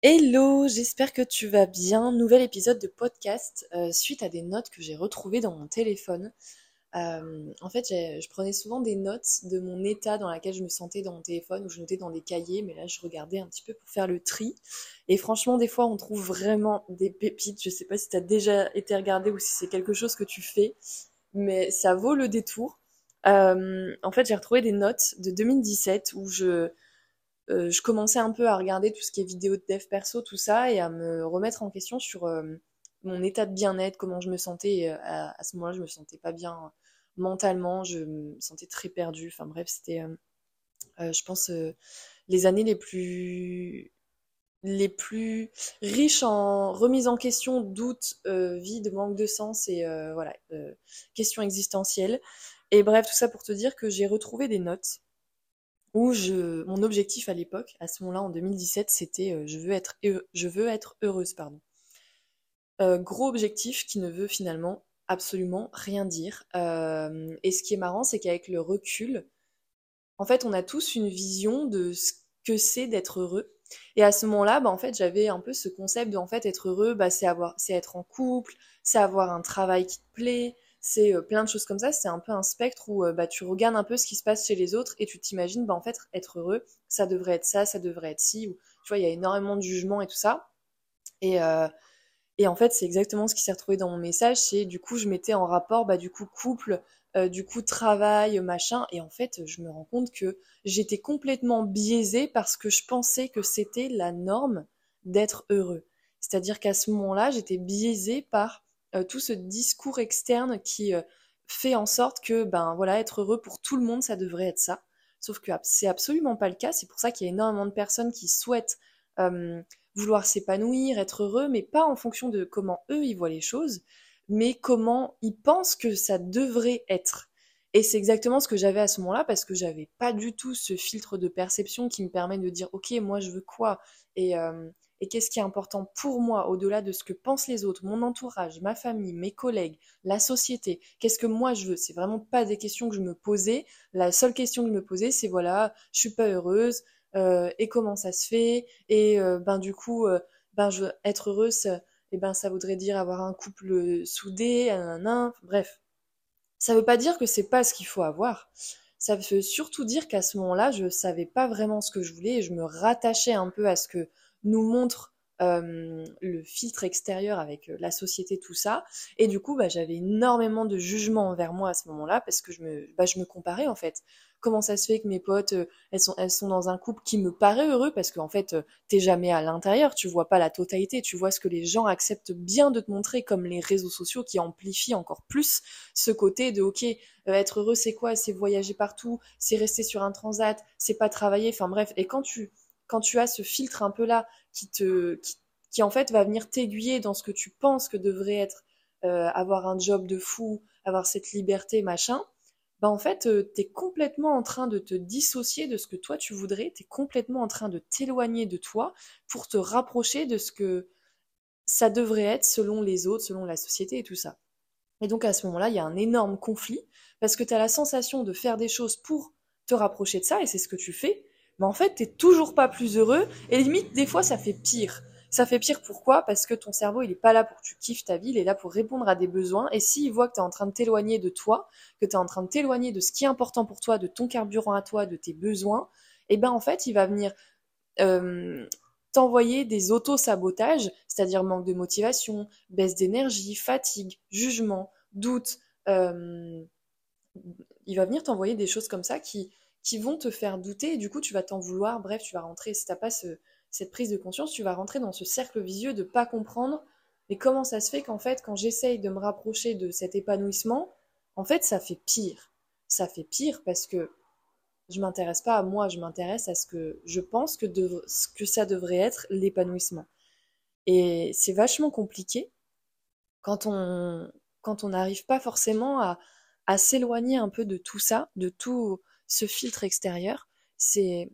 Hello, j'espère que tu vas bien. Nouvel épisode de podcast euh, suite à des notes que j'ai retrouvées dans mon téléphone. Euh, en fait, je prenais souvent des notes de mon état dans lequel je me sentais dans mon téléphone ou je notais dans des cahiers, mais là je regardais un petit peu pour faire le tri. Et franchement, des fois on trouve vraiment des pépites. Je sais pas si tu as déjà été regardé ou si c'est quelque chose que tu fais, mais ça vaut le détour. Euh, en fait, j'ai retrouvé des notes de 2017 où je euh, je commençais un peu à regarder tout ce qui est vidéo de dev perso, tout ça, et à me remettre en question sur euh, mon état de bien-être, comment je me sentais. Euh, à, ce moment-là, je me sentais pas bien mentalement, je me sentais très perdue. Enfin bref, c'était, je pense, les années les plus les plus riches en remise en question, doutes, vide, manque de sens et voilà, questions existentielles. Et bref, tout ça pour te dire que j'ai retrouvé des notes où mon objectif à l'époque, à ce moment-là, en 2017, c'était euh, je, veux être, je veux être heureuse. Pardon. Euh, gros objectif qui ne veut finalement absolument rien dire. Euh, et ce qui est marrant, c'est qu'avec le recul, en fait, on a tous une vision de ce que c'est d'être heureux. Et à ce moment-là, bah, en fait, j'avais un peu ce concept de en fait être heureux, bah, c'est avoir, c'est être en couple, c'est avoir un travail qui te plaît, c'est euh, plein de choses comme ça. C'est un peu un spectre où euh, bah, tu regardes un peu ce qui se passe chez les autres et tu t'imagines, bah, en fait, être heureux, ça devrait être ça, ça devrait être ci. Ou, tu vois, il y a énormément de jugements et tout ça. Et, euh, et en fait, c'est exactement ce qui s'est retrouvé dans mon message. C'est du coup, je mettais en rapport, bah, du coup, couple, du coup, travail, machin. Et en fait, je me rends compte que j'étais complètement biaisée parce que je pensais que c'était la norme d'être heureux. C'est-à-dire qu'à ce moment-là, j'étais biaisée par euh, tout ce discours externe qui euh, fait en sorte que, ben voilà, être heureux pour tout le monde, ça devrait être ça. Sauf que c'est absolument pas le cas. C'est pour ça qu'il y a énormément de personnes qui souhaitent vouloir s'épanouir, être heureux, mais pas en fonction de comment eux ils voient les choses, mais comment ils pensent que ça devrait être. Et c'est exactement ce que j'avais à ce moment-là parce que j'avais pas du tout ce filtre de perception qui me permet de dire ok moi je veux quoi? Et et qu'est-ce qui est important pour moi au-delà de ce que pensent les autres, mon entourage, ma famille, mes collègues, la société. Qu'est-ce que moi je veux? C'est vraiment pas des questions que je me posais. La seule question que je me posais, c'est voilà, je suis pas heureuse euh, et comment ça se fait? Et euh, ben du coup, euh, ben je être heureuse. et ben ça voudrait dire avoir un couple soudé, un bref. Ça veut pas dire que c'est pas ce qu'il faut avoir. Ça veut surtout dire qu'à ce moment-là, je savais pas vraiment ce que je voulais et je me rattachais un peu à ce que nous montre euh, le filtre extérieur avec euh, la société, tout ça. Et du coup, bah, j'avais énormément de jugement envers moi à ce moment-là parce que je me, bah, je me comparais en fait. Comment ça se fait que mes potes, euh, elles, sont, elles sont dans un couple qui me paraît heureux parce qu'en fait, t'es jamais à l'intérieur, tu vois pas la totalité, tu vois ce que les gens acceptent bien de te montrer comme les réseaux sociaux qui amplifient encore plus ce côté de ok, être heureux c'est quoi? C'est voyager partout, c'est rester sur un transat, c'est pas travailler, enfin bref. Et quand tu quand tu as ce filtre un peu là qui te qui, en fait va venir t'aiguiller dans ce que tu penses que devrait être euh, avoir un job de fou, avoir cette liberté, machin, bah en fait, euh, tu es complètement en train de te dissocier de ce que toi tu voudrais, tu es complètement en train de t'éloigner de toi pour te rapprocher de ce que ça devrait être selon les autres, selon la société et tout ça. Et donc à ce moment-là, il y a un énorme conflit parce que tu as la sensation de faire des choses pour te rapprocher de ça et c'est ce que tu fais, mais en fait, t'es toujours pas plus heureux, et limite, des fois, ça fait pire. Ça fait pire pourquoi? Parce que ton cerveau, il est pas là pour que tu kiffes ta vie, il est là pour répondre à des besoins, et s'il voit que tu es en train de t'éloigner de toi, que tu es en train de t'éloigner de ce qui est important pour toi, de ton carburant à toi, de tes besoins, eh ben en fait, il va venir euh, t'envoyer des auto-sabotages, c'est-à-dire manque de motivation, baisse d'énergie, fatigue, jugement, doute. Euh, il va venir t'envoyer des choses comme ça qui, qui vont te faire douter du coup tu vas t'en vouloir. Bref, tu vas rentrer, si t'as pas cette prise de conscience, tu vas rentrer dans ce cercle vicieux de pas comprendre mais comment ça se fait qu'en fait quand j'essaye de me rapprocher de cet épanouissement, en fait ça fait pire. Ça fait pire parce que je m'intéresse pas à moi, je m'intéresse à ce que je pense que, ce ça devrait être l'épanouissement. Et c'est vachement compliqué quand on quand on n'arrive pas forcément à s'éloigner un peu de tout ça, de tout ce filtre extérieur, c'est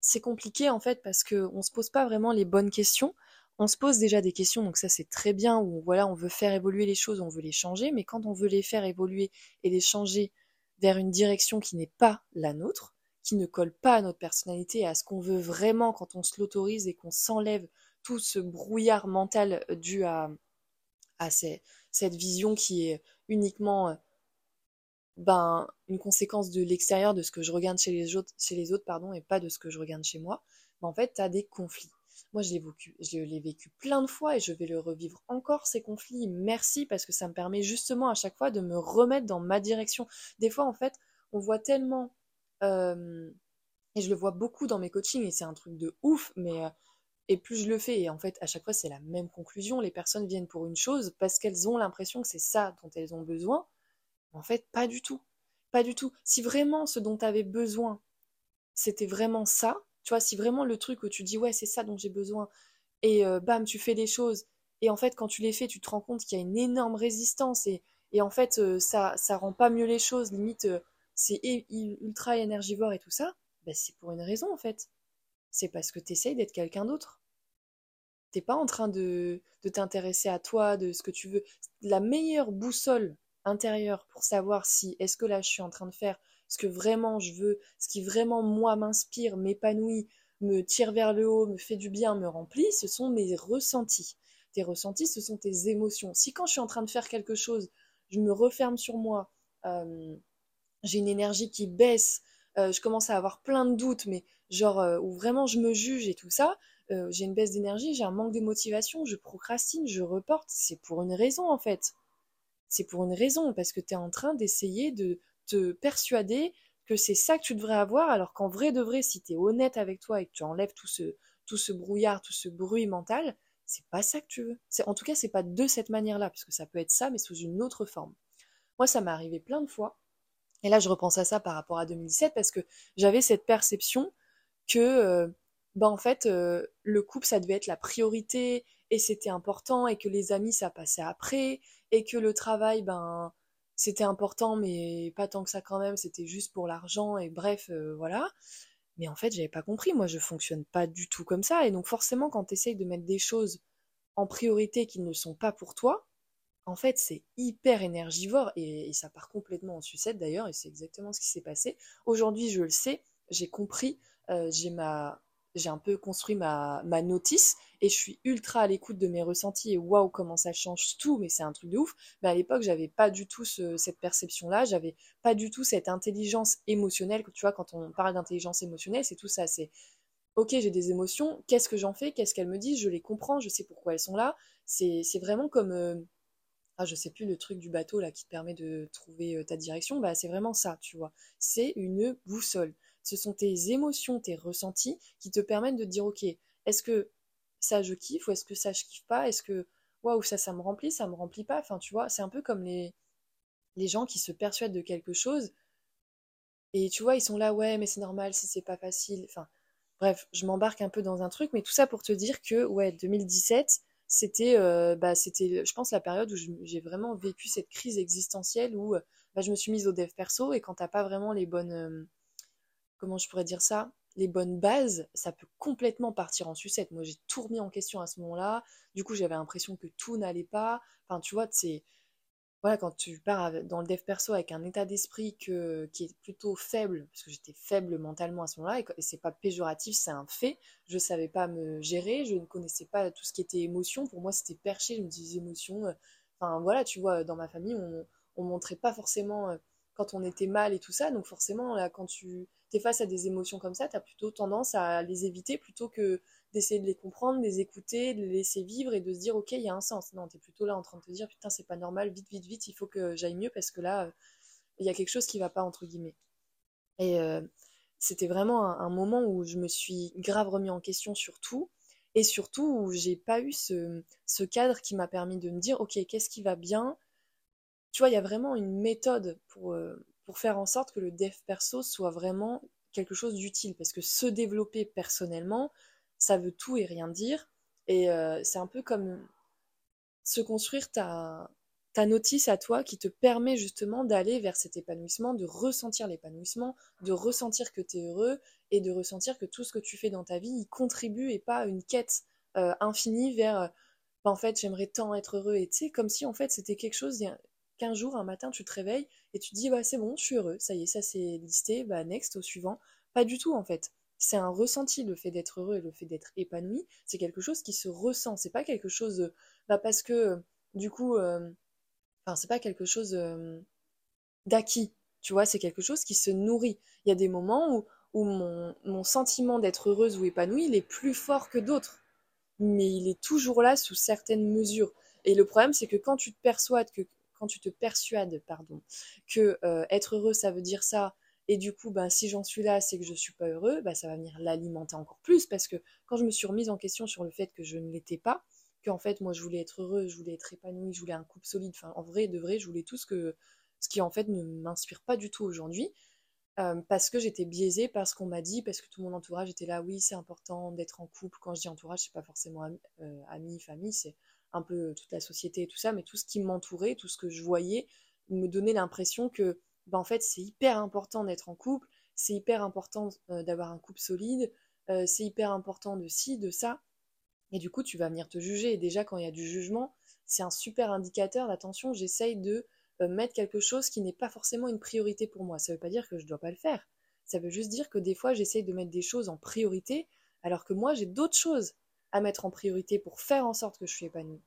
c'est compliqué en fait parce que on se pose pas vraiment les bonnes questions. On se pose déjà des questions, donc ça c'est très bien, où voilà, on veut faire évoluer les choses, on veut les changer, mais quand on veut les faire évoluer et les changer vers une direction qui n'est pas la nôtre, qui ne colle pas à notre personnalité à ce qu'on veut vraiment quand on se l'autorise et qu'on s'enlève tout ce brouillard mental dû à, à cette vision qui est uniquement ben, une conséquence de l'extérieur, de ce que je regarde chez les autres, chez les autres pardon, et pas de ce que je regarde chez moi, ben, en fait, tu as des conflits. Moi, je l'ai vécu, je l'ai vécu plein de fois et je vais le revivre encore, ces conflits. Merci parce que ça me permet justement à chaque fois de me remettre dans ma direction. Des fois, en fait, on voit tellement, euh, et je le vois beaucoup dans mes coachings et c'est un truc de ouf, mais euh, et plus je le fais, et en fait, à chaque fois, c'est la même conclusion. Les personnes viennent pour une chose parce qu'elles ont l'impression que c'est ça dont elles ont besoin. En fait, pas du tout. Pas du tout. Si vraiment ce dont tu avais besoin, c'était vraiment ça, tu vois, si vraiment le truc où tu dis ouais, c'est ça dont j'ai besoin, et euh, bam, tu fais les choses, et en fait, quand tu les fais, tu te rends compte qu'il y a une énorme résistance, et, en fait, euh, ça, ça rend pas mieux les choses, limite, euh, c'est ultra énergivore et tout ça, bah, c'est pour une raison en fait. C'est parce que tu essayes d'être quelqu'un d'autre. T'es pas en train de, de t'intéresser à toi, de ce que tu veux. La meilleure boussole intérieure pour savoir si est-ce que là je suis en train de faire ce que vraiment je veux, ce qui vraiment moi m'inspire, m'épanouit, me tire vers le haut, me fait du bien, me remplit, ce sont mes ressentis. Tes ressentis, ce sont tes émotions. Si quand je suis en train de faire quelque chose, je me referme sur moi, euh, j'ai une énergie qui baisse, euh, je commence à avoir plein de doutes, mais genre euh, où vraiment je me juge et tout ça, j'ai une baisse d'énergie, j'ai un manque de motivation, je procrastine, je reporte, c'est pour une raison en fait. C'est pour une raison, parce que tu es en train d'essayer de te persuader que c'est ça que tu devrais avoir, alors qu'en vrai de vrai, si tu es honnête avec toi et que tu enlèves tout ce, brouillard, tout ce bruit mental, c'est pas ça que tu veux. En tout cas, c'est pas de cette manière-là, parce que ça peut être ça, mais sous une autre forme. Moi, ça m'est arrivé plein de fois. Et là, je repense à ça par rapport à 2017, parce que j'avais cette perception que, euh, bah, fait, euh, le couple, ça devait être la priorité, et c'était important, et que les amis, ça passait après, et que le travail, ben, c'était important, mais pas tant que ça quand même, c'était juste pour l'argent, et bref, euh, voilà. Mais en fait, j'avais pas compris, moi je fonctionne pas du tout comme ça, et donc forcément, quand tu essayes de mettre des choses en priorité qui ne sont pas pour toi, en fait, c'est hyper énergivore, et, ça part complètement en sucette d'ailleurs, et c'est exactement ce qui s'est passé. Aujourd'hui, je le sais, j'ai compris, euh, j'ai ma j'ai un peu construit ma, ma notice et je suis ultra à l'écoute de mes ressentis et waouh comment ça change tout mais c'est un truc de ouf. Mais à l'époque j'avais pas du tout cette perception là j'avais pas du tout cette intelligence émotionnelle tu vois quand on parle d'intelligence émotionnelle c'est tout ça c'est ok j'ai des émotions qu'est-ce que j'en fais qu'est-ce qu'elles me disent je les comprends je sais pourquoi elles sont là. C'est vraiment comme euh, ah je sais plus le truc du bateau là qui te permet de trouver euh, ta direction. Bah c'est vraiment ça tu vois. C'est une boussole ce sont tes émotions, tes ressentis qui te permettent de dire ok, est-ce que ça je kiffe ou est-ce que ça je kiffe pas? Est-ce que waouh ça ça me remplit, ça me remplit pas? Enfin tu vois, c'est un peu comme les les gens qui se persuadent de quelque chose et tu vois ils sont là ouais mais c'est normal si c'est pas facile. Enfin bref, je m'embarque un peu dans un truc, mais tout ça pour te dire que ouais 2017 c'était euh, bah, c'était je pense la période où j'ai vraiment vécu cette crise existentielle où bah, je me suis mise au dev perso et quand t'as pas vraiment les bonnes euh, comment je pourrais dire ça, les bonnes bases, ça peut complètement partir en sucette. Moi, j'ai tout remis en question à ce moment-là. Du coup, j'avais l'impression que tout n'allait pas. Enfin, tu vois, c'est voilà, quand tu pars dans le dev perso avec un état d'esprit qui est plutôt faible, parce que j'étais faible mentalement à ce moment-là, et c'est pas péjoratif, c'est un fait. Je savais pas me gérer, je ne connaissais pas tout ce qui était émotion. Pour moi, c'était perché. Je me disais émotion. Euh, enfin, voilà, tu vois, dans ma famille, on, on montrait pas forcément euh, quand on était mal et tout ça. Donc forcément, là, quand tu face à des émotions comme ça, tu as plutôt tendance à les éviter plutôt que d'essayer de les comprendre, de les écouter, de les laisser vivre et de se dire ok, il y a un sens. Non, tu es plutôt là en train de te dire putain, c'est pas normal, vite, vite, vite, il faut que j'aille mieux parce que là, il y a quelque chose qui va pas, entre guillemets. Et euh, c'était vraiment un, moment où je me suis grave remis en question sur tout et surtout où j'ai pas eu ce, ce cadre qui m'a permis de me dire ok, qu'est-ce qui va bien? Tu vois, il y a vraiment une méthode pour, euh, pour faire en sorte que le dev perso soit vraiment quelque chose d'utile. Parce que se développer personnellement, ça veut tout et rien dire. Et euh, c'est un peu comme se construire ta, ta notice à toi qui te permet justement d'aller vers cet épanouissement, de ressentir l'épanouissement, de ressentir que tu es heureux et de ressentir que tout ce que tu fais dans ta vie y contribue et pas une quête euh, infinie vers bah, en fait j'aimerais tant être heureux et tu sais comme si en fait c'était quelque chose qu'un jour, un matin, tu te réveilles et tu te dis, bah, c'est bon, je suis heureux, ça y est, ça c'est listé, bah, next, au suivant. Pas du tout, en fait. c'est un ressenti, le fait d'être heureux et le fait d'être épanoui, c'est quelque chose qui se ressent. C'est pas quelque chose, bah parce que du coup, euh, enfin, c'est pas quelque chose euh, d'acquis, tu vois, c'est quelque chose qui se nourrit. Il y a des moments où, mon sentiment d'être heureuse ou épanouie, il est plus fort que d'autres, mais il est toujours là sous certaines mesures. Et le problème, c'est que quand tu te persuades que quand tu te persuades, pardon, que euh, être heureux, ça veut dire ça, et du coup, ben, si j'en suis là, c'est que je suis pas heureux, ben, ça va venir l'alimenter encore plus, parce que quand je me suis remise en question sur le fait que je ne l'étais pas, qu'en fait, moi, je voulais être heureuse, je voulais être épanouie, je voulais un couple solide, enfin, en vrai, de vrai, je voulais tout ce que, ce qui en fait ne m'inspire pas du tout aujourd'hui, euh, parce que j'étais biaisée par ce qu'on m'a dit, parce que tout mon entourage était là, oui, c'est important d'être en couple. Quand je dis entourage, c'est pas forcément ami, euh, amis, famille, c'est un peu toute la société et tout ça, mais tout ce qui m'entourait, tout ce que je voyais, me donnait l'impression que, ben, en fait, c'est hyper important d'être en couple, c'est hyper important euh, d'avoir un couple solide, euh, c'est hyper important de ci, de ça. Et du coup, tu vas venir te juger. Et déjà, quand il y a du jugement, c'est un super indicateur d'attention. J'essaye de euh, mettre quelque chose qui n'est pas forcément une priorité pour moi. Ça ne veut pas dire que je ne dois pas le faire. Ça veut juste dire que des fois, j'essaye de mettre des choses en priorité, alors que moi, j'ai d'autres choses à mettre en priorité pour faire en sorte que je suis épanouie.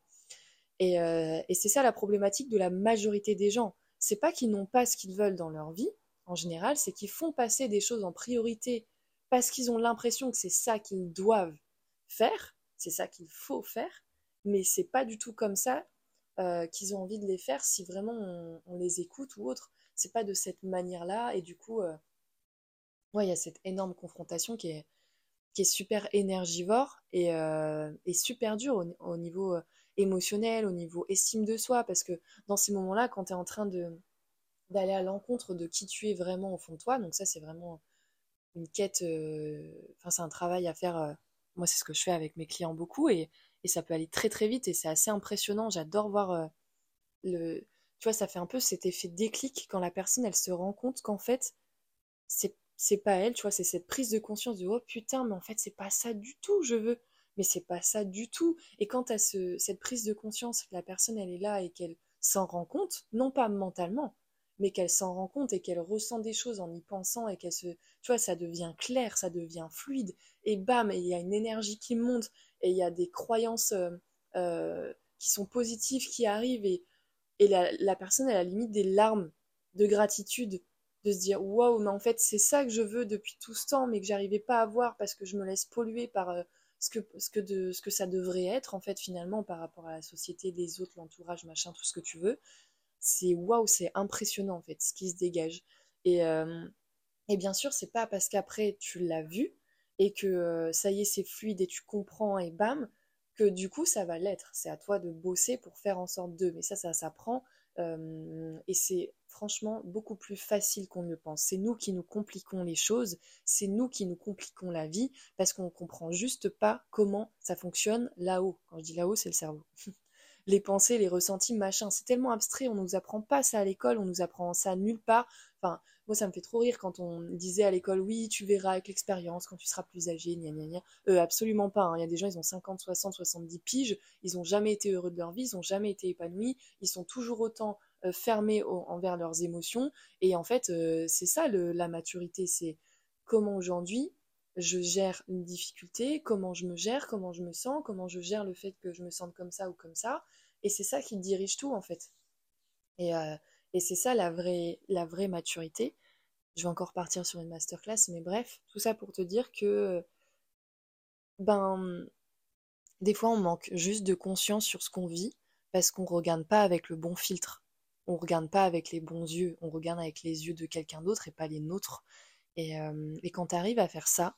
Et, euh, et c'est ça la problématique de la majorité des gens. C'est pas qu'ils n'ont pas ce qu'ils veulent dans leur vie, en général, c'est qu'ils font passer des choses en priorité parce qu'ils ont l'impression que c'est ça qu'ils doivent faire, c'est ça qu'il faut faire, mais c'est pas du tout comme ça euh, qu'ils ont envie de les faire si vraiment on, les écoute ou autre. C'est pas de cette manière-là, et du coup, euh, il y a cette énorme confrontation qui est, qui est super énergivore et, euh, super dur au, au niveau euh, émotionnel, au niveau estime de soi, parce que dans ces moments-là, quand tu es en train de d'aller à l'encontre de qui tu es vraiment au fond de toi, donc ça c'est vraiment une quête, euh, enfin c'est un travail à faire, moi c'est ce que je fais avec mes clients beaucoup, et, ça peut aller très très vite, et c'est assez impressionnant, j'adore voir le... Tu vois, ça fait un peu cet effet déclic quand la personne, elle se rend compte qu'en fait, c'est c'est pas elle, tu vois, c'est cette prise de conscience de oh putain, mais en fait, c'est pas ça du tout, je veux. Mais c'est pas ça du tout. Et quand as ce, cette prise de conscience la personne, elle est là et qu'elle s'en rend compte, non pas mentalement, mais qu'elle s'en rend compte et qu'elle ressent des choses en y pensant et qu'elle se. Tu vois, ça devient clair, ça devient fluide. Et bam, il y a une énergie qui monte et il y a des croyances euh, euh, qui sont positives qui arrivent et, et la, la personne, elle a limite des larmes de gratitude de se dire waouh mais en fait c'est ça que je veux depuis tout ce temps mais que j'arrivais pas à voir parce que je me laisse polluer par euh, ce que de ce que ça devrait être en fait finalement par rapport à la société les autres l'entourage machin tout ce que tu veux. C'est waouh c'est impressionnant en fait ce qui se dégage. Et euh, et bien sûr c'est pas parce qu'après tu l'as vu et que euh, ça y est c'est fluide et tu comprends et bam que du coup ça va l'être. C'est à toi de bosser pour faire en sorte de. Mais ça ça s'apprend et c'est franchement beaucoup plus facile qu'on ne le pense. C'est nous qui nous compliquons les choses, c'est nous qui nous compliquons la vie parce qu'on ne comprend juste pas comment ça fonctionne là-haut. Quand je dis là-haut, c'est le cerveau. les pensées, les ressentis, machin, c'est tellement abstrait, on nous apprend pas ça à l'école, on nous apprend ça nulle part. Enfin, moi, ça me fait trop rire quand on disait à l'école, oui, tu verras avec l'expérience quand tu seras plus âgé, gna gna gna. Euh, absolument pas. hein. Il y a des gens, ils ont 50, 60, 70 piges, ils ont jamais été heureux de leur vie, ils ont jamais été épanouis, ils sont toujours autant fermés au- envers leurs émotions. Et en fait, euh, c'est ça la maturité, c'est comment aujourd'hui je gère une difficulté, comment je me gère, comment je me sens, comment je gère le fait que je me sente comme ça ou comme ça. Et c'est ça qui dirige tout en fait. Et, euh, et c'est ça la vraie, la vraie maturité. Je vais encore partir sur une masterclass, mais bref, tout ça pour te dire que, ben, des fois on manque juste de conscience sur ce qu'on vit parce qu'on regarde pas avec le bon filtre. On regarde pas avec les bons yeux, on regarde avec les yeux de quelqu'un d'autre et pas les nôtres. Et, euh, et quand tu arrives à faire ça,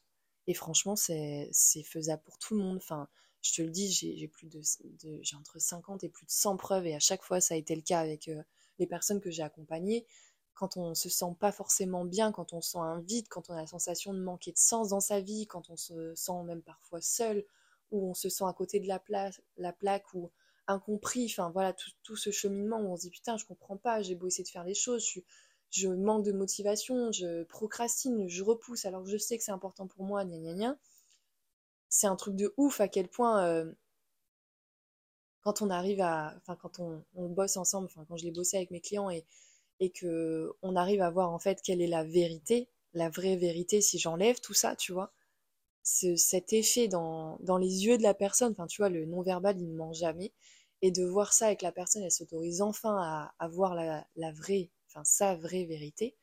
et franchement, c'est faisable pour tout le monde. Enfin, je te le dis, j'ai plus de, entre 50 et plus de 100 preuves, et à chaque fois, ça a été le cas avec euh, les personnes que j'ai accompagnées. Quand on se sent pas forcément bien, quand on sent un vide, quand on a la sensation de manquer de sens dans sa vie, quand on se sent même parfois seul, ou on se sent à côté de la, la plaque, ou incompris, enfin voilà, tout, tout ce cheminement où on se dit putain, je comprends pas, j'ai beau essayer de faire les choses, je manque de motivation, je procrastine, je repousse alors que je sais que c'est important pour moi, gna gna gna. C'est un truc de ouf à quel point euh, quand on arrive à, enfin quand on, on bosse ensemble, enfin quand je l'ai bossé avec mes clients et, et que on arrive à voir en fait quelle est la vérité, la vraie vérité si j'enlève tout ça, tu vois, cet effet dans, dans, les yeux de la personne, enfin tu vois, le non-verbal, il ne ment jamais, et de voir ça avec la personne, elle s'autorise enfin à, à voir la, vraie, enfin sa vraie vérité,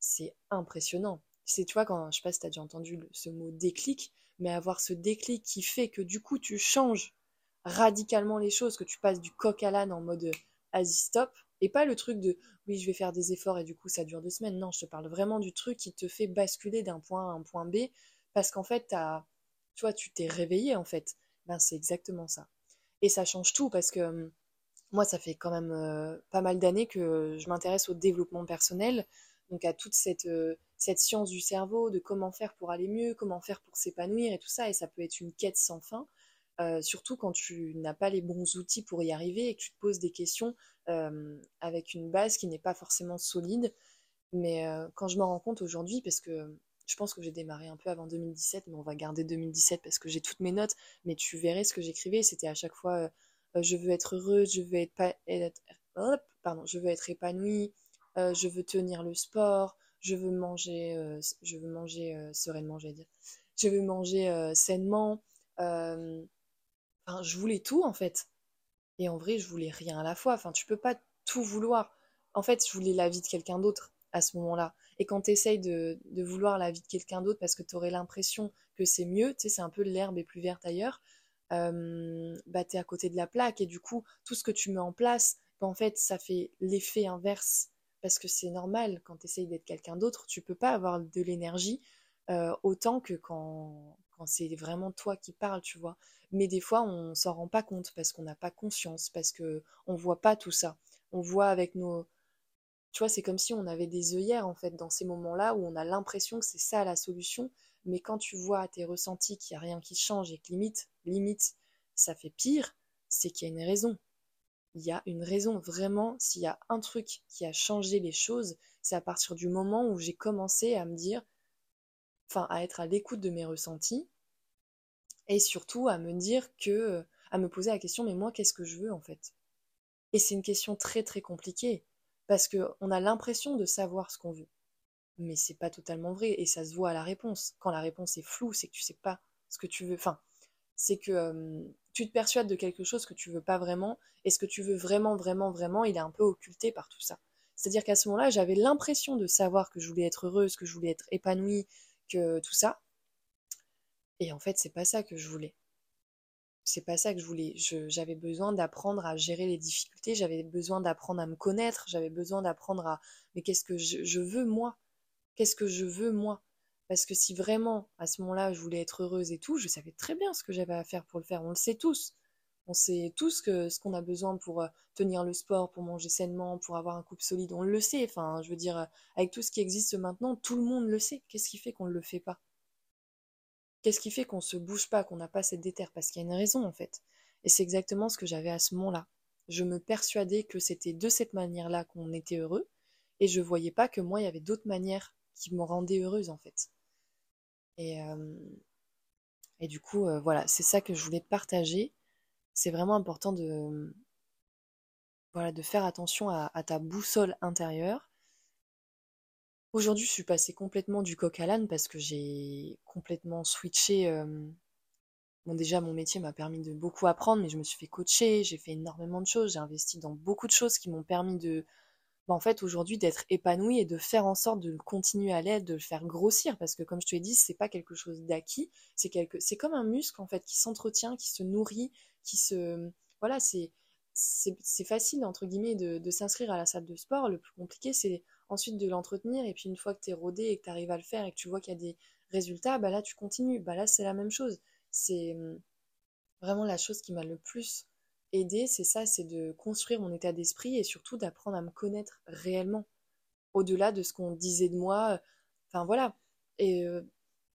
c'est impressionnant. C'est, tu vois, quand, je sais pas si tu as déjà entendu ce mot déclic, mais avoir ce déclic qui fait que du coup tu changes radicalement les choses, que tu passes du coq à l'âne en mode vas-y stop, et pas le truc de oui je vais faire des efforts et du coup ça dure deux semaines. Non, je te parle vraiment du truc qui te fait basculer d'un point A à un point B parce qu'en fait as, tu vois, tu t'es réveillé en fait. Ben c'est exactement ça. Et ça change tout parce que hum, moi ça fait quand même euh, pas mal d'années que je m'intéresse au développement personnel, donc à toute cette, euh, cette science du cerveau, de comment faire pour aller mieux, comment faire pour s'épanouir et tout ça, et ça peut être une quête sans fin. Euh, surtout quand tu n'as pas les bons outils pour y arriver et que tu te poses des questions avec une base qui n'est pas forcément solide. Mais quand je me rends compte aujourd'hui, parce que je pense que j'ai démarré un peu avant 2017, mais on va garder 2017 parce que j'ai toutes mes notes, mais tu verrais ce que j'écrivais, c'était à chaque fois je veux être heureuse, je veux être, pardon, je veux être épanouie, je veux tenir le sport, je veux manger, je veux manger sereinement, dire, je veux manger sainement je voulais tout en fait. Et en vrai, je voulais rien à la fois. Enfin, tu peux pas tout vouloir. En fait, je voulais la vie de quelqu'un d'autre à ce moment-là. Et quand tu essayes de, vouloir la vie de quelqu'un d'autre parce que tu aurais l'impression que c'est mieux, tu sais, c'est un peu l'herbe est plus verte ailleurs, euh, bah es à côté de la plaque. Et du coup, tout ce que tu mets en place, bah, en fait, ça fait l'effet inverse. Parce que c'est normal, quand tu essayes d'être quelqu'un d'autre, tu peux pas avoir de l'énergie euh, autant que quand, quand c'est vraiment toi qui parles, tu vois. Mais des fois, on s'en rend pas compte parce qu'on n'a pas conscience, parce que on voit pas tout ça. On voit avec nos, tu vois, c'est comme si on avait des œillères en fait dans ces moments-là où on a l'impression que c'est ça la solution. Mais quand tu vois tes ressentis qu'il n'y a rien qui change et que limite, limite, ça fait pire, c'est qu'il y a une raison. Il y a une raison vraiment. S'il y a un truc qui a changé les choses, c'est à partir du moment où j'ai commencé à me dire, enfin à être à l'écoute de mes ressentis et surtout à me dire que à me poser la question mais moi qu'est-ce que je veux en fait? Et c'est une question très très compliquée parce que on a l'impression de savoir ce qu'on veut mais c'est pas totalement vrai et ça se voit à la réponse quand la réponse est floue c'est que tu sais pas ce que tu veux enfin c'est que tu te persuades de quelque chose que tu veux pas vraiment et ce que tu veux vraiment vraiment vraiment il est un peu occulté par tout ça c'est-à-dire qu'à ce moment-là j'avais l'impression de savoir que je voulais être heureuse que je voulais être épanouie que tout ça. Et en fait, c'est pas ça que je voulais. C'est pas ça que je voulais. J'avais besoin d'apprendre à gérer les difficultés, j'avais besoin d'apprendre à me connaître, j'avais besoin d'apprendre à. Mais qu'est-ce que je, veux moi? Qu'est-ce que je veux moi? Parce que si vraiment, à ce moment-là, je voulais être heureuse et tout, je savais très bien ce que j'avais à faire pour le faire. On le sait tous. On sait tous ce qu'on a besoin pour euh, tenir le sport, pour manger sainement, pour avoir un couple solide, on le sait. Enfin, je veux dire, euh, avec tout ce qui existe maintenant, tout le monde le sait. Qu'est-ce qui fait qu'on ne le fait pas? Qu'est-ce qui fait qu'on se bouge pas, qu'on n'a pas cette déterre? Parce qu'il y a une raison en fait. Et c'est exactement ce que j'avais à ce moment-là. Je me persuadais que c'était de cette manière-là qu'on était heureux, et je voyais pas que moi, il y avait d'autres manières qui me rendaient heureuse en fait. Et, euh, du coup, voilà, c'est ça que je voulais partager c'est vraiment important de, voilà, de faire attention à, ta boussole intérieure. Aujourd'hui, je suis passée complètement du coq à l'âne parce que j'ai complètement switché. Bon, déjà, mon métier m'a permis de beaucoup apprendre, mais je me suis fait coacher, j'ai fait énormément de choses, j'ai investi dans beaucoup de choses qui m'ont permis de, bah, en fait, aujourd'hui, d'être épanouie et de faire en sorte de continuer à l'être, de le faire grossir, parce que comme je te l'ai dit, c'est pas quelque chose d'acquis, c'est quelque, c'est comme un muscle en fait qui s'entretient, qui se nourrit, qui se, voilà, c'est c'est facile entre guillemets de, s'inscrire à la salle de sport. Le plus compliqué, c'est ensuite de l'entretenir. Et puis une fois que tu es rodé et que tu arrives à le faire et que tu vois qu'il y a des résultats, bah là tu continues. Bah là c'est la même chose. C'est hum, vraiment la chose qui m'a le plus aidé, c'est ça, c'est de construire mon état d'esprit et surtout d'apprendre à me connaître réellement, au-delà de ce qu'on disait de moi. Enfin voilà. Et euh,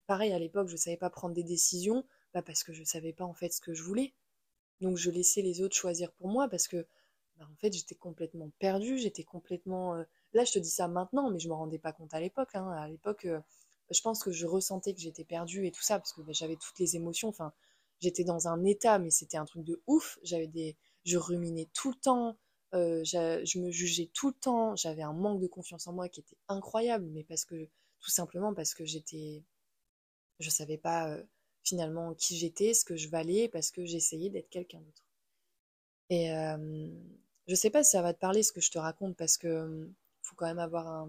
pareil, à l'époque, je ne savais pas prendre des décisions, bah, parce que je ne savais pas en fait ce que je voulais. Donc je laissais les autres choisir pour moi parce que bah, en fait j'étais complètement perdue, j'étais complètement... Euh, là je te dis ça maintenant, mais je ne me rendais pas compte à l'époque. Hein. À l'époque, euh, je pense que je ressentais que j'étais perdue et tout ça parce que bah, j'avais toutes les émotions. Enfin, j'étais dans un état, mais c'était un truc de ouf. J'avais des, je ruminais tout le temps, euh, je me jugeais tout le temps. J'avais un manque de confiance en moi qui était incroyable, mais parce que tout simplement parce que j'étais, je savais pas, finalement qui j'étais, ce que je valais, parce que j'essayais d'être quelqu'un d'autre. Et euh, je sais pas si ça va te parler ce que je te raconte, parce que euh, faut quand même avoir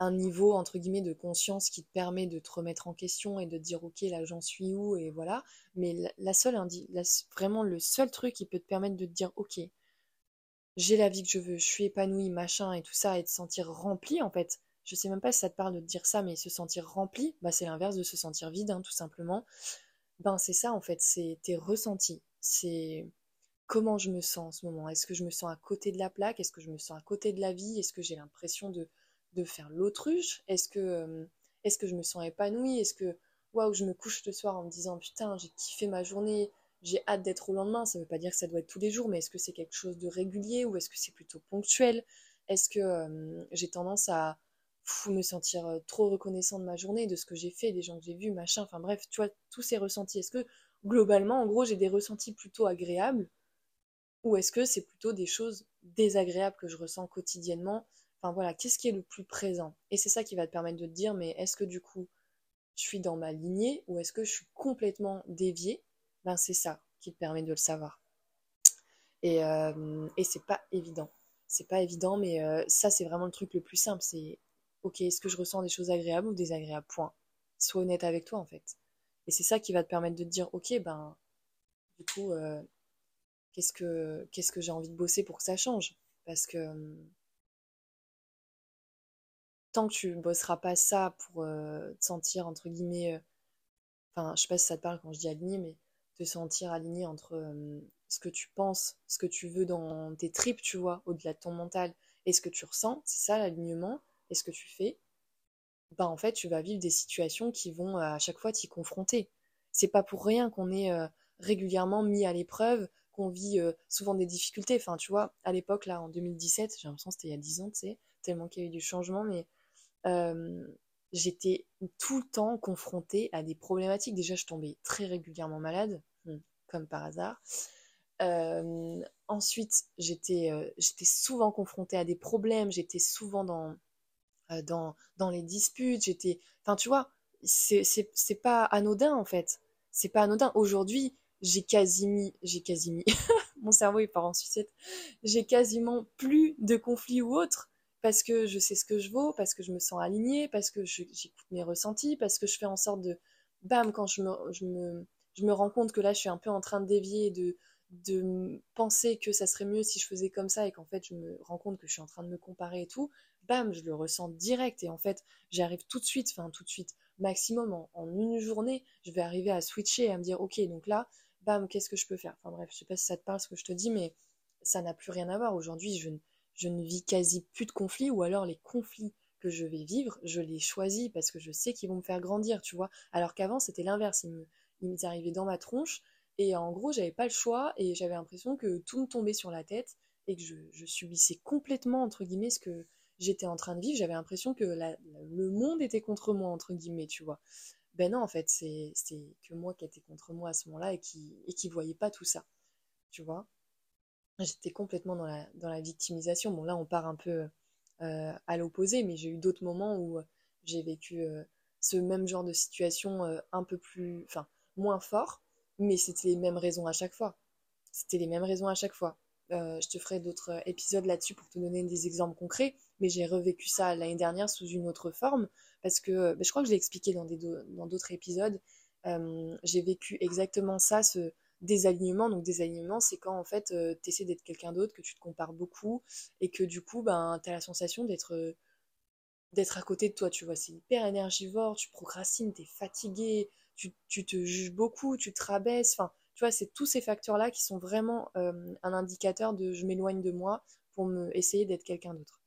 un, niveau entre guillemets de conscience qui te permet de te remettre en question et de te dire ok là j'en suis où et voilà. Mais la, seule vraiment le seul truc qui peut te permettre de te dire ok j'ai la vie que je veux je suis épanouie machin et tout ça et de se sentir rempli en fait. Je sais même pas si ça te parle de dire ça mais se sentir rempli bah c'est l'inverse de se sentir vide hein, tout simplement. Ben c'est ça en fait c'est tes ressentis. C'est comment je me sens en ce moment? Est-ce que je me sens à côté de la plaque? Est-ce que je me sens à côté de la vie? Est-ce que j'ai l'impression de faire l'autruche? Est-ce que, je me sens épanouie? Est-ce que, waouh, je me couche le soir en me disant putain, j'ai kiffé ma journée, j'ai hâte d'être au lendemain. Ça veut pas dire que ça doit être tous les jours, mais est-ce que c'est quelque chose de régulier ou est-ce que c'est plutôt ponctuel? Est-ce que j'ai tendance à me sentir trop reconnaissant de ma journée, de ce que j'ai fait, des gens que j'ai vus, machin, enfin bref, tu vois, tous ces ressentis. Est-ce que globalement, en gros, j'ai des ressentis plutôt agréables ou est-ce que c'est plutôt des choses désagréables que je ressens quotidiennement? Enfin voilà, qu'est-ce qui est le plus présent? Et c'est ça qui va te permettre de te dire, mais est-ce que du coup, je suis dans ma lignée ou est-ce que je suis complètement déviée? Ben c'est ça qui te permet de le savoir. Et, euh, et c'est pas évident. C'est pas évident, mais euh, ça c'est vraiment le truc le plus simple. C'est ok, est-ce que je ressens des choses agréables ou désagréables? Point. Sois honnête avec toi en fait. Et c'est ça qui va te permettre de te dire, ok, ben du coup, euh, qu'est-ce que qu'est-ce que j'ai envie de bosser pour que ça change? Parce que tant que tu bosseras pas ça pour euh, te sentir entre guillemets euh, enfin je sais pas si ça te parle quand je dis aligné mais te sentir aligné entre euh, ce que tu penses ce que tu veux dans tes tripes tu vois au-delà de ton mental et ce que tu ressens c'est ça l'alignement et ce que tu fais bah en fait tu vas vivre des situations qui vont à chaque fois t'y confronter. C'est pas pour rien qu'on est régulièrement mis à l'épreuve qu'on vit souvent des difficultés enfin tu vois à l'époque là en 2017 j'ai l'impression que c'était il y a 10 ans tellement qu'il y a eu du changement mais euh, j'étais tout le temps confrontée à des problématiques. Déjà, je tombais très régulièrement malade, comme par hasard. Euh, ensuite, j'étais euh, souvent confrontée à des problèmes, j'étais souvent dans, dans, dans les disputes, j'étais... Enfin, tu vois, c'est pas anodin, en fait. C'est pas anodin. Aujourd'hui, j'ai quasi mis... J'ai quasi mis... Mon cerveau, il part en sucette. J'ai quasiment plus de conflits ou autres parce que je sais ce que je vaux, parce que je me sens alignée, parce que j'écoute mes ressentis, parce que je fais en sorte de, bam, quand je me, je me, je me rends compte que là, je suis un peu en train de dévier, de, de penser que ça serait mieux si je faisais comme ça, et qu'en fait, je me rends compte que je suis en train de me comparer et tout, bam, je le ressens direct, et en fait, j'arrive tout de suite, enfin tout de suite, maximum en, en, une journée, je vais arriver à switcher et à me dire, ok, donc là, bam, qu'est-ce que je peux faire? Enfin bref, je sais pas si ça te parle ce que je te dis, mais ça n'a plus rien à voir. Aujourd'hui, je ne je ne vis quasi plus de conflits, ou alors les conflits que je vais vivre, je les choisis parce que je sais qu'ils vont me faire grandir, tu vois. Alors qu'avant, c'était l'inverse. Ils, me, arrivaient dans ma tronche, et en gros, j'avais pas le choix, et j'avais l'impression que tout me tombait sur la tête, et que je, subissais complètement, entre guillemets, ce que j'étais en train de vivre. J'avais l'impression que le monde était contre moi, entre guillemets, tu vois. Ben non, en fait, c'est que moi qui étais contre moi à ce moment-là, et qui, et qui voyait pas tout ça, tu vois j'étais complètement dans la, dans la victimisation. Bon, là, on part un peu euh, à l'opposé, mais j'ai eu d'autres moments où euh, j'ai vécu euh, ce même genre de situation un peu plus, enfin, moins fort, mais c'était les mêmes raisons à chaque fois. C'était les mêmes raisons à chaque fois. je te ferai d'autres épisodes là-dessus pour te donner des exemples concrets, mais j'ai revécu ça l'année dernière sous une autre forme, parce que bah, je crois que je l'ai expliqué dans d'autres épisodes. j'ai vécu exactement ça, ce, désalignement. Donc désalignement, c'est quand en fait euh, tu essaies d'être quelqu'un d'autre, que tu te compares beaucoup et que du coup, ben, tu as la sensation d'être euh, d'être à côté de toi, tu vois. C'est hyper énergivore, tu procrastines, tu es fatigué, tu, tu, te juges beaucoup, tu te rabaisses. Enfin, tu vois, c'est tous ces facteurs-là qui sont vraiment euh, un indicateur de je m'éloigne de moi pour me essayer d'être quelqu'un d'autre.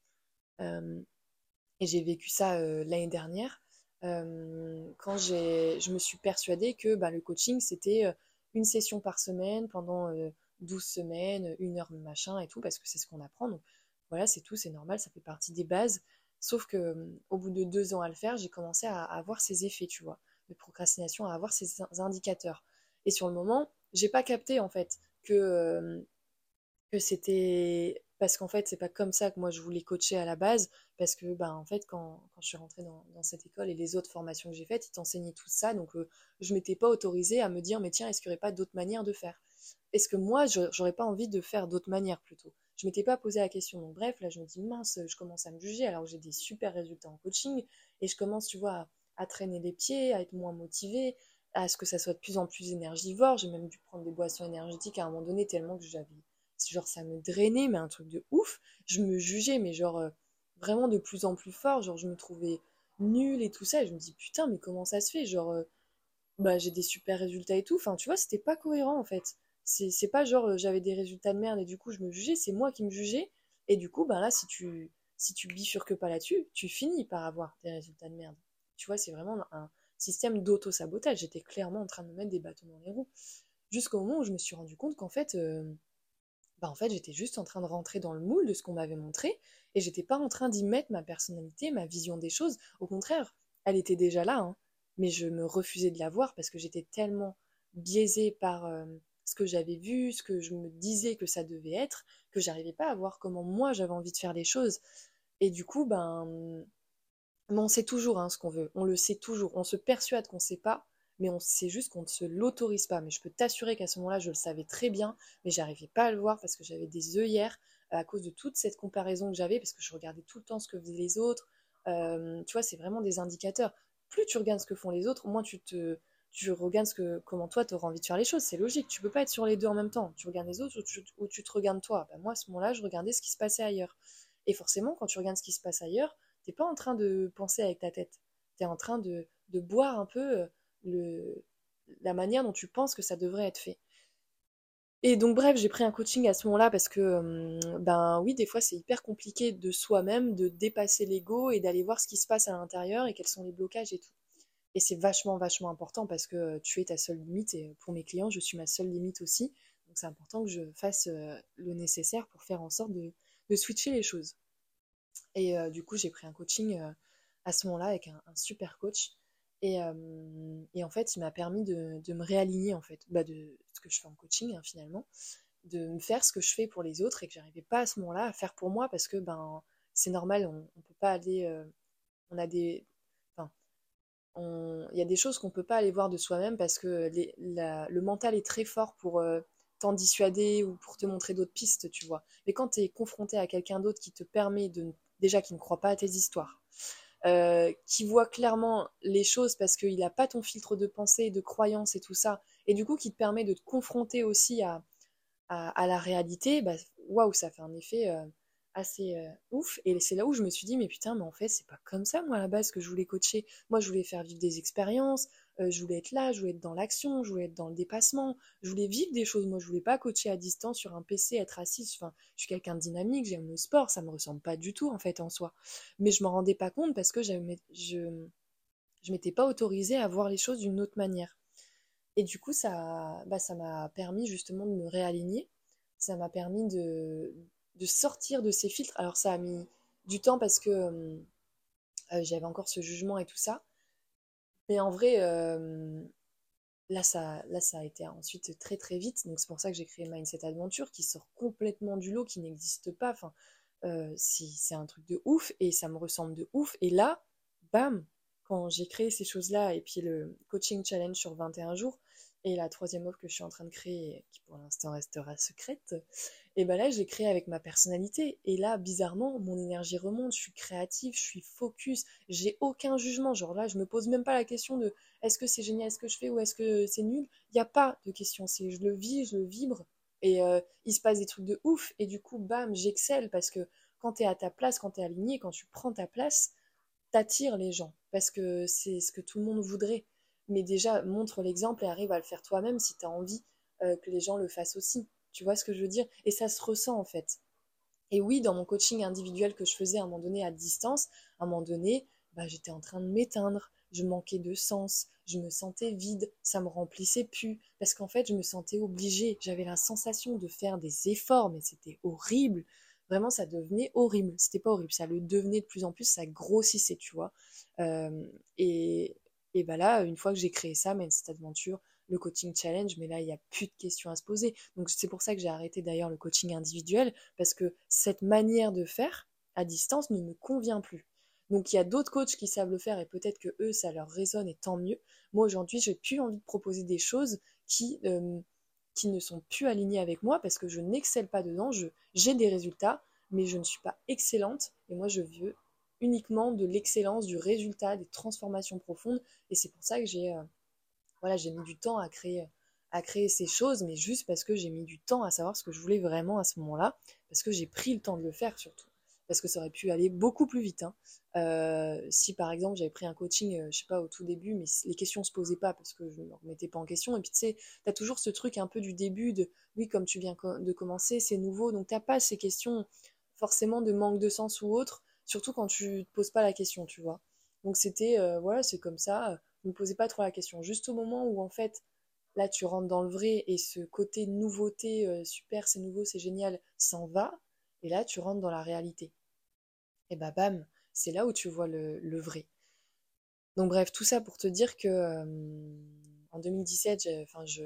Et j'ai vécu ça l'année dernière. quand je me suis persuadée que bah, le coaching, c'était une session par semaine pendant 12 euh, semaines, une heure machin et tout, parce que c'est ce qu'on apprend. Donc voilà, c'est tout, c'est normal, ça fait partie des bases. Sauf que au bout de deux ans à le faire, j'ai commencé à, avoir ces effets, tu vois, de procrastination, à avoir ces indicateurs. Et sur le moment, j'ai pas capté en fait que c'était parce qu'en fait, c'est pas comme ça que moi je voulais coacher à la base, parce que, ben, en fait, quand, je suis rentrée dans, dans, cette école et les autres formations que j'ai faites, ils t'enseignaient tout ça, donc euh, je m'étais pas autorisée à me dire, mais tiens, est-ce qu'il n'y aurait pas d'autres manières de faire? Est-ce que moi, j'aurais pas envie de faire d'autres manières plutôt? Je m'étais pas posé la question, donc bref, là, je me dis, mince, je commence à me juger, alors j'ai des super résultats en coaching, et je commence, tu vois, à, à traîner les pieds, à être moins motivée, à ce que ça soit de plus en plus énergivore, j'ai même dû prendre des boissons énergétiques à un moment donné, tellement que j'avais genre ça me drainait, mais un truc de ouf. Je me jugeais, mais genre euh, vraiment de plus en plus fort. Genre je me trouvais nulle et tout ça. Et je me dis putain, mais comment ça se fait? Genre, euh, bah j'ai des super résultats et tout. Enfin, tu vois, c'était pas cohérent en fait. C'est pas genre euh, j'avais des résultats de merde et du coup je me jugeais, c'est moi qui me jugeais. Et du coup, ben là, si tu, si tu bifurques pas là-dessus, tu finis par avoir des résultats de merde. Tu vois, c'est vraiment un système d'auto-sabotage. J'étais clairement en train de me mettre des bâtons dans les roues. Jusqu'au moment où je me suis rendu compte qu'en fait, bah, en fait j'étais juste en train de rentrer dans le moule de ce qu'on m'avait montré et j'étais pas en train d'y mettre ma personnalité, ma vision des choses. Au contraire, elle était déjà là, hein. mais je me refusais de la voir parce que j'étais tellement biaisée par euh, ce que j'avais vu, ce que je me disais que ça devait être, que j'arrivais pas à voir comment moi j'avais envie de faire les choses. Et du coup, ben, on sait toujours hein, ce qu'on veut, on le sait toujours, on se persuade qu'on sait pas, mais on sait juste qu'on ne se l'autorise pas. Mais je peux t'assurer qu'à ce moment-là, je le savais très bien, mais j'arrivais pas à le voir parce que j'avais des œillères euh, à cause de toute cette comparaison que j'avais, parce que je regardais tout le temps ce que faisaient les autres. Euh, tu vois, c'est vraiment des indicateurs. Plus tu regardes ce que font les autres, moins tu te tu regardes ce que, comment toi tu auras envie de faire les choses. C'est logique, tu peux pas être sur les deux en même temps. Tu regardes les autres ou tu, te regardes toi. Ben, moi, à ce moment-là, je regardais ce qui se passait ailleurs. Et forcément, quand tu regardes ce qui se passe ailleurs, t'es pas en train de penser avec ta tête. Tu es en train de, de boire un peu euh, la manière dont tu penses que ça devrait être fait. Et donc bref, j'ai pris un coaching à ce moment-là parce que hum, ben oui, des fois c'est hyper compliqué de soi-même de dépasser l'ego et d'aller voir ce qui se passe à l'intérieur et quels sont les blocages et tout. Et c'est vachement vachement important parce que tu es ta seule limite et pour mes clients, je suis ma seule limite aussi. Donc c'est important que je fasse euh, le nécessaire pour faire en sorte de, switcher les choses. Et euh, du coup, j'ai pris un coaching euh, à ce moment-là avec un super coach et, en fait, il m'a permis de, me réaligner, en fait, bah de ce que je fais en coaching, hein, finalement, de me faire ce que je fais pour les autres et que j'arrivais pas à ce moment-là à faire pour moi parce que ben c'est normal, on, on peut pas aller, on a des, enfin, il y a des choses qu'on peut pas aller voir de soi-même parce que le mental est très fort pour t'en dissuader ou pour te montrer d'autres pistes, tu vois. Mais quand tu es confronté à quelqu'un d'autre qui te permet de, déjà qui ne croit pas à tes histoires, euh, qui voit clairement les choses parce qu'il n'a pas ton filtre de pensée, de croyance et tout ça, et du coup qui te permet de te confronter aussi à, à, la réalité, bah, waouh, ça fait un effet euh, assez euh, ouf. Et c'est là où je me suis dit, mais putain, mais en fait, c'est pas comme ça, moi, à la base, que je voulais coacher. Moi, je voulais faire vivre des expériences, euh, je voulais être là, je voulais être dans l'action, je voulais être dans le dépassement, je voulais vivre des choses. Moi, je voulais pas coacher à distance sur un PC, être assise. Enfin, je suis quelqu'un de dynamique, j'aime le sport, ça me ressemble pas du tout, en fait, en soi. Mais je m'en rendais pas compte parce que je, je m'étais pas autorisée à voir les choses d'une autre manière. Et du coup, ça, bah, m'a permis justement de me réaligner. Ça m'a permis de, sortir de ces filtres. Alors ça a mis du temps parce que euh, j'avais encore ce jugement et tout ça. Mais en vrai, euh, là, ça, là, ça a été ensuite très très vite. Donc c'est pour ça que j'ai créé Mindset Adventure qui sort complètement du lot, qui n'existe pas. Enfin, c'est un truc de ouf et ça me ressemble de ouf. Et là, bam, quand j'ai créé ces choses-là et puis le coaching challenge sur 21 jours, et la troisième offre que je suis en train de créer, qui pour l'instant restera secrète, et ben là j'ai créé avec ma personnalité. Et là, bizarrement, mon énergie remonte, je suis créative, je suis focus, j'ai aucun jugement. Genre là, je me pose même pas la question de est-ce que c'est génial ce que je fais ou est-ce que c'est nul? Il n'y a pas de question, c'est je le vis, je le vibre. Et euh, il se passe des trucs de ouf. Et du coup, bam, j'excelle parce que quand tu es à ta place, quand tu es aligné, quand tu prends ta place, t'attires les gens. Parce que c'est ce que tout le monde voudrait mais déjà montre l'exemple et arrive à le faire toi-même si tu as envie euh, que les gens le fassent aussi. Tu vois ce que je veux dire? Et ça se ressent en fait. Et oui, dans mon coaching individuel que je faisais à un moment donné à distance, à un moment donné, bah, j'étais en train de m'éteindre, je manquais de sens, je me sentais vide, ça me remplissait plus, parce qu'en fait, je me sentais obligée, j'avais la sensation de faire des efforts, mais c'était horrible. Vraiment, ça devenait horrible. C'était pas horrible, ça le devenait de plus en plus, ça grossissait, tu vois. Euh, et, et bah là, une fois que j'ai créé ça, cette aventure, le coaching challenge, mais là, il n'y a plus de questions à se poser. Donc c'est pour ça que j'ai arrêté d'ailleurs le coaching individuel, parce que cette manière de faire à distance ne me convient plus. Donc il y a d'autres coachs qui savent le faire et peut-être que eux, ça leur résonne et tant mieux. Moi aujourd'hui, j'ai plus envie de proposer des choses qui, euh, qui ne sont plus alignées avec moi parce que je n'excelle pas dedans, j'ai des résultats, mais je ne suis pas excellente et moi je veux uniquement de l'excellence, du résultat, des transformations profondes et c'est pour ça que j'ai euh, voilà, mis du temps à créer à créer ces choses, mais juste parce que j'ai mis du temps à savoir ce que je voulais vraiment à ce moment-là, parce que j'ai pris le temps de le faire surtout parce que ça aurait pu aller beaucoup plus vite. Hein. Euh, si par exemple j'avais pris un coaching, je euh, je sais pas, au tout début, mais les questions se posaient pas parce que je ne me remettais pas en question. Et puis tu sais, tu as toujours ce truc un peu du début de oui, comme tu viens de commencer, c'est nouveau, donc t'as pas ces questions forcément de manque de sens ou autre, surtout quand tu te poses pas la question, tu vois. Donc c'était, euh, voilà, c'est comme ça, ne me posez pas trop la question. Juste au moment où en fait, là tu rentres dans le vrai et ce côté nouveauté, super, c'est nouveau, c'est génial, s'en va, et là tu rentres dans la réalité et bah bam, c'est là où tu vois le, vrai. Donc bref, tout ça pour te dire que euh, en 2017,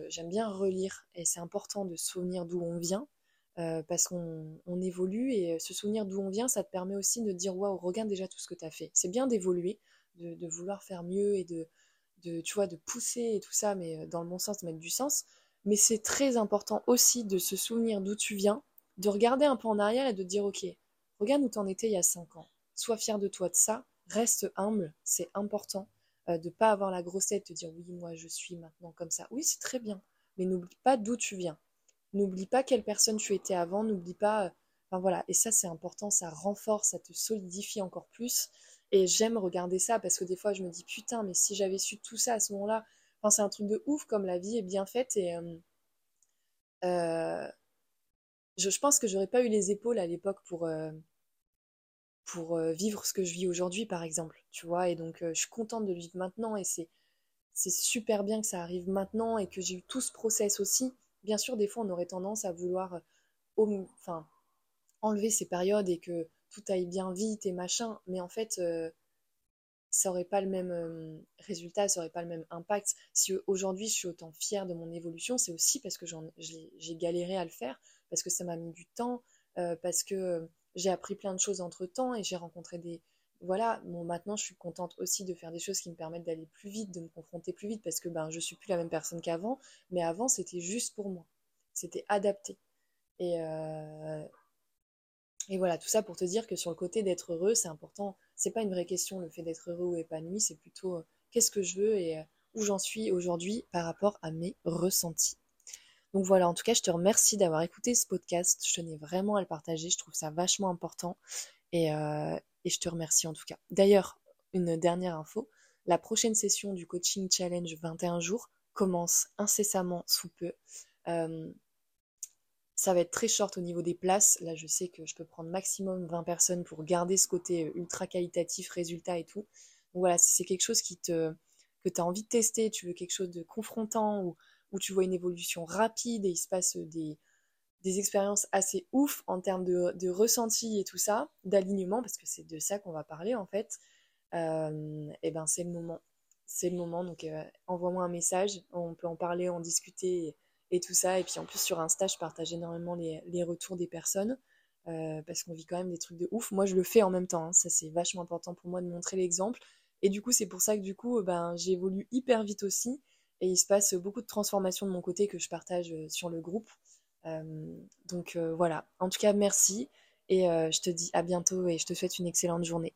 j'aime bien relire et c'est important de se souvenir d'où on vient euh, parce qu'on évolue et se souvenir d'où on vient, ça te permet aussi de dire waouh, regarde déjà tout ce que tu as fait. C'est bien d'évoluer, de, vouloir faire mieux et de, tu vois, de pousser et tout ça, mais euh, dans le bon sens, de mettre du sens. Mais c'est très important aussi de se souvenir d'où tu viens, de regarder un peu en arrière et de dire ok, Regarde où t'en étais il y a 5 ans. Sois fier de toi de ça. Reste humble, c'est important. Euh, de pas avoir la grosse tête, de dire oui, moi je suis maintenant comme ça. Oui, c'est très bien. Mais n'oublie pas d'où tu viens. N'oublie pas quelle personne tu étais avant. N'oublie pas. Euh, enfin voilà. Et ça, c'est important. Ça renforce, ça te solidifie encore plus. Et j'aime regarder ça parce que des fois, je me dis putain, mais si j'avais su tout ça à ce moment-là. C'est un truc de ouf comme la vie est bien faite et. Euh, euh je, pense que j'aurais pas eu les épaules à l'époque pour, vivre ce que je vis aujourd'hui, par exemple. Tu vois, et donc je suis contente de vivre maintenant et c'est super bien que ça arrive maintenant et que j'ai eu tout ce process aussi. Bien sûr, des fois, on aurait tendance à vouloir enfin, enlever ces périodes et que tout aille bien vite et machin, mais en fait, ça aurait pas le même résultat, ça aurait pas le même impact. Si aujourd'hui je suis autant fière de mon évolution, c'est aussi parce que j'ai galéré à le faire, parce que ça m'a mis du temps, euh, parce que euh, j'ai appris plein de choses entre temps et j'ai rencontré des. Voilà, bon, maintenant je suis contente aussi de faire des choses qui me permettent d'aller plus vite, de me confronter plus vite, parce que ben, je suis plus la même personne qu'avant, mais avant c'était juste pour moi, c'était adapté. Et, euh, et voilà, tout ça pour te dire que sur le côté d'être heureux, c'est important. C'est pas une vraie question le fait d'être heureux ou épanoui, c'est plutôt qu'est-ce que je veux et où j'en suis aujourd'hui par rapport à mes ressentis. Donc voilà, en tout cas, je te remercie d'avoir écouté ce podcast. Je tenais vraiment à le partager. Je trouve ça vachement important. Et, euh, je te remercie en tout cas. D'ailleurs, une dernière info. La prochaine session du coaching challenge 21 jours commence incessamment sous peu. Euh, ça va être très short au niveau des places. Là, je sais que je peux prendre maximum 20 personnes pour garder ce côté ultra qualitatif, résultat et tout. Donc voilà, si c'est quelque chose qui te, que tu as envie de tester, tu veux quelque chose de confrontant ou où tu vois une évolution rapide et il se passe des, des expériences assez ouf en termes de, ressenti et tout ça, d'alignement, parce que c'est de ça qu'on va parler en fait, euh, et ben c'est le moment. C'est le moment, donc euh, envoie-moi un message, on peut en parler, en discuter et, tout ça. Et puis en plus sur Insta, je partage énormément les, retours des personnes. Euh, parce qu'on vit quand même des trucs de ouf. Moi, je le fais en même temps. Hein. Ça, c'est vachement important pour moi de montrer l'exemple. Et du coup, c'est pour ça que du coup, ben, j'évolue hyper vite aussi. Et il se passe beaucoup de transformations de mon côté que je partage sur le groupe. Euh, donc euh, voilà, en tout cas merci et je te dis à bientôt et je te souhaite une excellente journée.